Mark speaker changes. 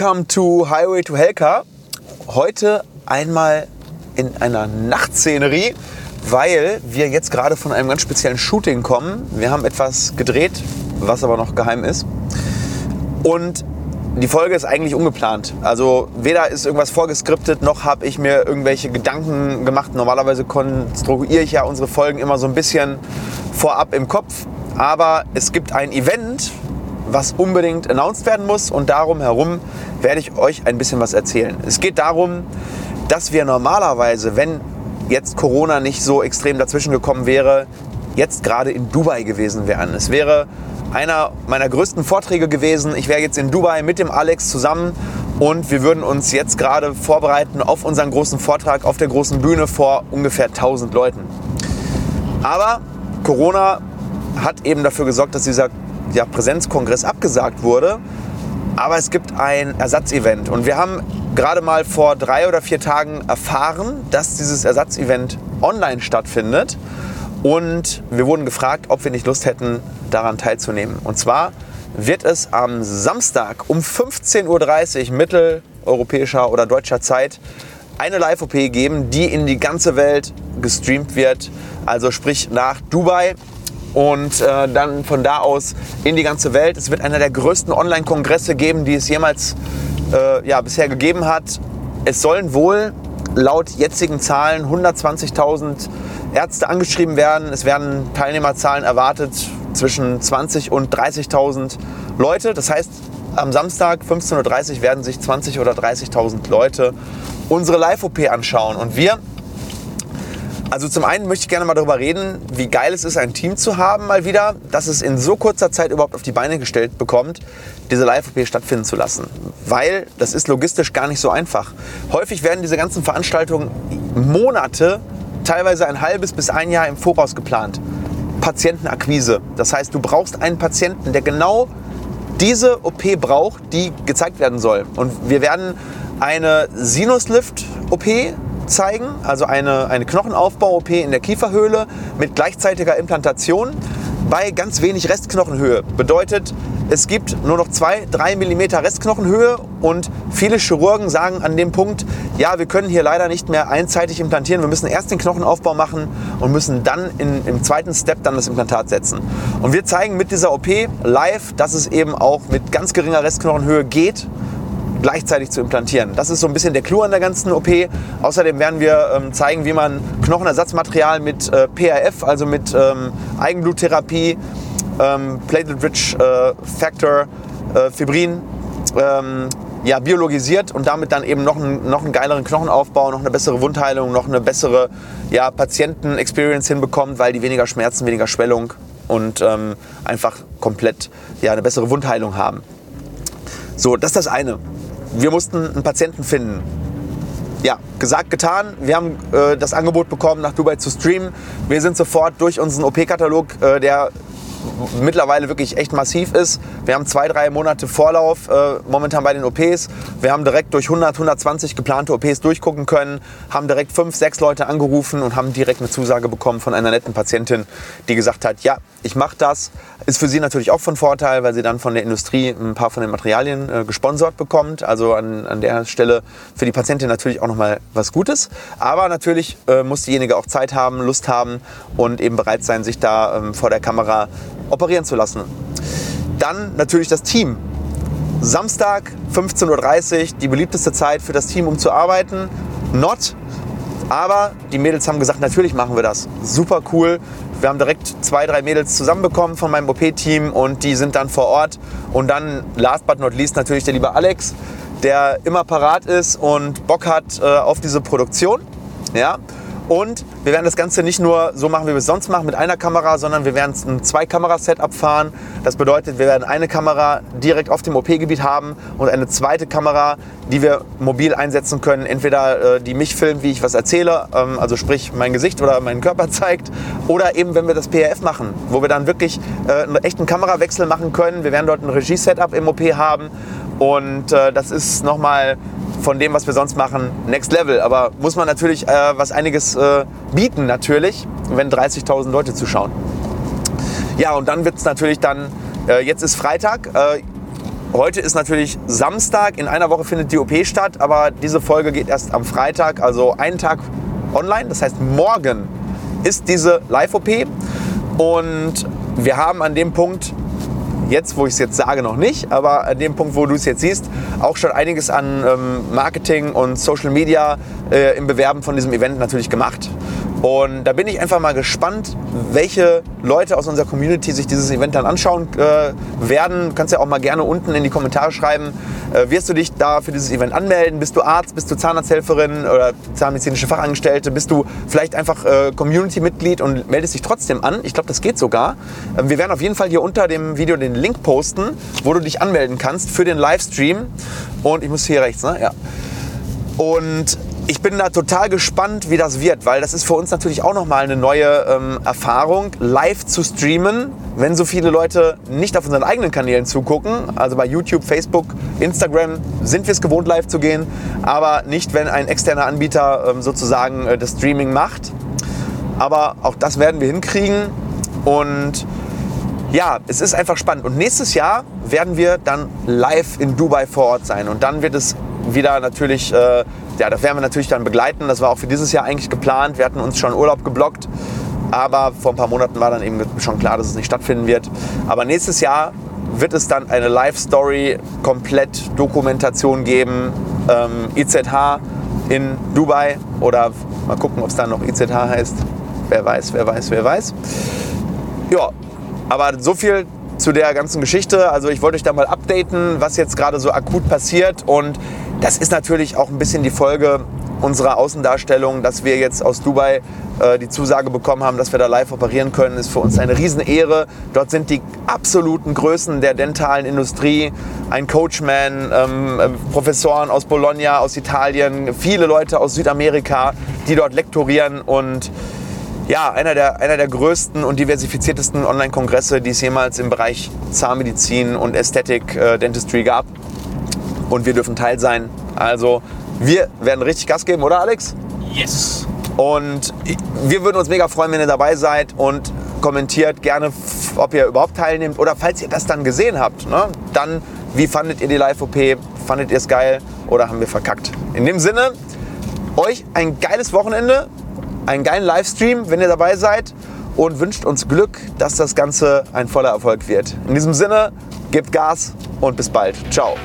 Speaker 1: Welcome to Highway to Helka. Heute einmal in einer Nachtszenerie, weil wir jetzt gerade von einem ganz speziellen Shooting kommen. Wir haben etwas gedreht, was aber noch geheim ist. Und die Folge ist eigentlich ungeplant. Also weder ist irgendwas vorgeskriptet, noch habe ich mir irgendwelche Gedanken gemacht. Normalerweise konstruiere ich ja unsere Folgen immer so ein bisschen vorab im Kopf. Aber es gibt ein Event, was unbedingt announced werden muss und darum herum werde ich euch ein bisschen was erzählen. Es geht darum, dass wir normalerweise, wenn jetzt Corona nicht so extrem dazwischen gekommen wäre, jetzt gerade in Dubai gewesen wären. Es wäre einer meiner größten Vorträge gewesen. Ich wäre jetzt in Dubai mit dem Alex zusammen und wir würden uns jetzt gerade vorbereiten auf unseren großen Vortrag auf der großen Bühne vor ungefähr 1000 Leuten. Aber Corona hat eben dafür gesorgt, dass dieser ja, Präsenzkongress abgesagt wurde. Aber es gibt ein Ersatzevent und wir haben gerade mal vor drei oder vier Tagen erfahren, dass dieses Ersatzevent online stattfindet. Und wir wurden gefragt, ob wir nicht Lust hätten, daran teilzunehmen. Und zwar wird es am Samstag um 15.30 Uhr mitteleuropäischer oder deutscher Zeit eine Live-OP geben, die in die ganze Welt gestreamt wird. Also sprich nach Dubai und äh, dann von da aus in die ganze Welt. Es wird einer der größten Online-Kongresse geben, die es jemals äh, ja, bisher gegeben hat. Es sollen wohl laut jetzigen Zahlen 120.000 Ärzte angeschrieben werden. Es werden Teilnehmerzahlen erwartet zwischen 20 und 30.000 Leute. Das heißt, am Samstag 15.30 Uhr werden sich 20 oder 30.000 Leute unsere Live-OP anschauen. Und wir also zum einen möchte ich gerne mal darüber reden, wie geil es ist, ein Team zu haben mal wieder, dass es in so kurzer Zeit überhaupt auf die Beine gestellt bekommt, diese Live-OP stattfinden zu lassen. Weil das ist logistisch gar nicht so einfach. Häufig werden diese ganzen Veranstaltungen Monate, teilweise ein halbes bis ein Jahr im Voraus geplant. Patientenakquise. Das heißt, du brauchst einen Patienten, der genau diese OP braucht, die gezeigt werden soll. Und wir werden eine Sinuslift-OP zeigen, also eine, eine Knochenaufbau-OP in der Kieferhöhle mit gleichzeitiger Implantation bei ganz wenig Restknochenhöhe. Bedeutet, es gibt nur noch 2-3 mm Restknochenhöhe und viele Chirurgen sagen an dem Punkt, ja, wir können hier leider nicht mehr einseitig implantieren, wir müssen erst den Knochenaufbau machen und müssen dann in, im zweiten Step dann das Implantat setzen. Und wir zeigen mit dieser OP live, dass es eben auch mit ganz geringer Restknochenhöhe geht gleichzeitig zu implantieren. Das ist so ein bisschen der Clou an der ganzen OP. Außerdem werden wir ähm, zeigen, wie man Knochenersatzmaterial mit äh, PRF, also mit ähm, Eigenbluttherapie, ähm, Platelet-Rich äh, Factor, äh, Fibrin, ähm, ja, biologisiert und damit dann eben noch einen, noch einen geileren Knochenaufbau, noch eine bessere Wundheilung, noch eine bessere ja, Patienten-Experience hinbekommt, weil die weniger Schmerzen, weniger Schwellung und ähm, einfach komplett ja, eine bessere Wundheilung haben. So, das ist das eine wir mussten einen Patienten finden. Ja, gesagt, getan. Wir haben äh, das Angebot bekommen, nach Dubai zu streamen. Wir sind sofort durch unseren OP-Katalog, äh, der mittlerweile wirklich echt massiv ist. Wir haben zwei, drei Monate Vorlauf äh, momentan bei den OPs. Wir haben direkt durch 100, 120 geplante OPs durchgucken können, haben direkt fünf, sechs Leute angerufen und haben direkt eine Zusage bekommen von einer netten Patientin, die gesagt hat, ja, ich mache das. Ist für sie natürlich auch von Vorteil, weil sie dann von der Industrie ein paar von den Materialien äh, gesponsert bekommt. Also an, an der Stelle für die Patientin natürlich auch nochmal was Gutes. Aber natürlich äh, muss diejenige auch Zeit haben, Lust haben und eben bereit sein, sich da ähm, vor der Kamera operieren zu lassen. Dann natürlich das Team. Samstag 15.30 Uhr, die beliebteste Zeit für das Team, um zu arbeiten. Not. Aber die Mädels haben gesagt, natürlich machen wir das. Super cool. Wir haben direkt zwei, drei Mädels zusammenbekommen von meinem OP-Team und die sind dann vor Ort. Und dann, last but not least, natürlich der liebe Alex, der immer parat ist und Bock hat äh, auf diese Produktion. Ja? Und wir werden das Ganze nicht nur so machen, wie wir es sonst machen, mit einer Kamera, sondern wir werden ein Zwei-Kamera-Setup fahren. Das bedeutet, wir werden eine Kamera direkt auf dem OP-Gebiet haben und eine zweite Kamera, die wir mobil einsetzen können. Entweder äh, die mich filmt, wie ich was erzähle, ähm, also sprich mein Gesicht oder meinen Körper zeigt, oder eben, wenn wir das PRF machen, wo wir dann wirklich äh, einen echten Kamerawechsel machen können. Wir werden dort ein Regie-Setup im OP haben und äh, das ist nochmal von dem, was wir sonst machen, next level. Aber muss man natürlich äh, was einiges äh, bieten, natürlich, wenn 30.000 Leute zuschauen. Ja, und dann wird es natürlich dann, äh, jetzt ist Freitag, äh, heute ist natürlich Samstag, in einer Woche findet die OP statt, aber diese Folge geht erst am Freitag, also einen Tag online. Das heißt, morgen ist diese Live-OP und wir haben an dem Punkt jetzt, wo ich es jetzt sage, noch nicht, aber an dem Punkt, wo du es jetzt siehst, auch schon einiges an ähm, Marketing und Social Media äh, im Bewerben von diesem Event natürlich gemacht. Und da bin ich einfach mal gespannt, welche Leute aus unserer Community sich dieses Event dann anschauen äh, werden. Du kannst ja auch mal gerne unten in die Kommentare schreiben, wirst du dich da für dieses Event anmelden? Bist du Arzt, bist du Zahnarzthelferin oder zahnmedizinische Fachangestellte? Bist du vielleicht einfach äh, Community-Mitglied und meldest dich trotzdem an? Ich glaube, das geht sogar. Ähm, wir werden auf jeden Fall hier unter dem Video den Link posten, wo du dich anmelden kannst für den Livestream. Und ich muss hier rechts, ne? Ja. Und ich bin da total gespannt, wie das wird, weil das ist für uns natürlich auch nochmal eine neue ähm, Erfahrung, live zu streamen, wenn so viele Leute nicht auf unseren eigenen Kanälen zugucken. Also bei YouTube, Facebook, Instagram sind wir es gewohnt, live zu gehen, aber nicht, wenn ein externer Anbieter ähm, sozusagen äh, das Streaming macht. Aber auch das werden wir hinkriegen und ja, es ist einfach spannend. Und nächstes Jahr werden wir dann live in Dubai vor Ort sein. Und dann wird es wieder natürlich äh, ja, das werden wir natürlich dann begleiten. Das war auch für dieses Jahr eigentlich geplant. Wir hatten uns schon Urlaub geblockt. Aber vor ein paar Monaten war dann eben schon klar, dass es nicht stattfinden wird. Aber nächstes Jahr wird es dann eine Live-Story, komplett Dokumentation geben. Ähm, IZH in Dubai oder mal gucken, ob es dann noch IZH heißt. Wer weiß, wer weiß, wer weiß. Ja, aber so viel zu der ganzen Geschichte. Also ich wollte euch da mal updaten, was jetzt gerade so akut passiert und das ist natürlich auch ein bisschen die Folge unserer Außendarstellung, dass wir jetzt aus Dubai äh, die Zusage bekommen haben, dass wir da live operieren können, ist für uns eine Riesenehre. Dort sind die absoluten Größen der dentalen Industrie, ein Coachman, ähm, äh, Professoren aus Bologna, aus Italien, viele Leute aus Südamerika, die dort lektorieren und ja, einer der, einer der größten und diversifiziertesten Online-Kongresse, die es jemals im Bereich Zahnmedizin und Ästhetik, äh, Dentistry gab und wir dürfen Teil sein. Also wir werden richtig Gas geben, oder Alex?
Speaker 2: Yes.
Speaker 1: Und wir würden uns mega freuen, wenn ihr dabei seid und kommentiert gerne, ob ihr überhaupt teilnehmt oder falls ihr das dann gesehen habt, ne, dann wie fandet ihr die Live-OP? Fandet ihr es geil oder haben wir verkackt? In dem Sinne, euch ein geiles Wochenende, einen geilen Livestream, wenn ihr dabei seid und wünscht uns Glück, dass das Ganze ein voller Erfolg wird. In diesem Sinne, gebt Gas und bis bald. Ciao.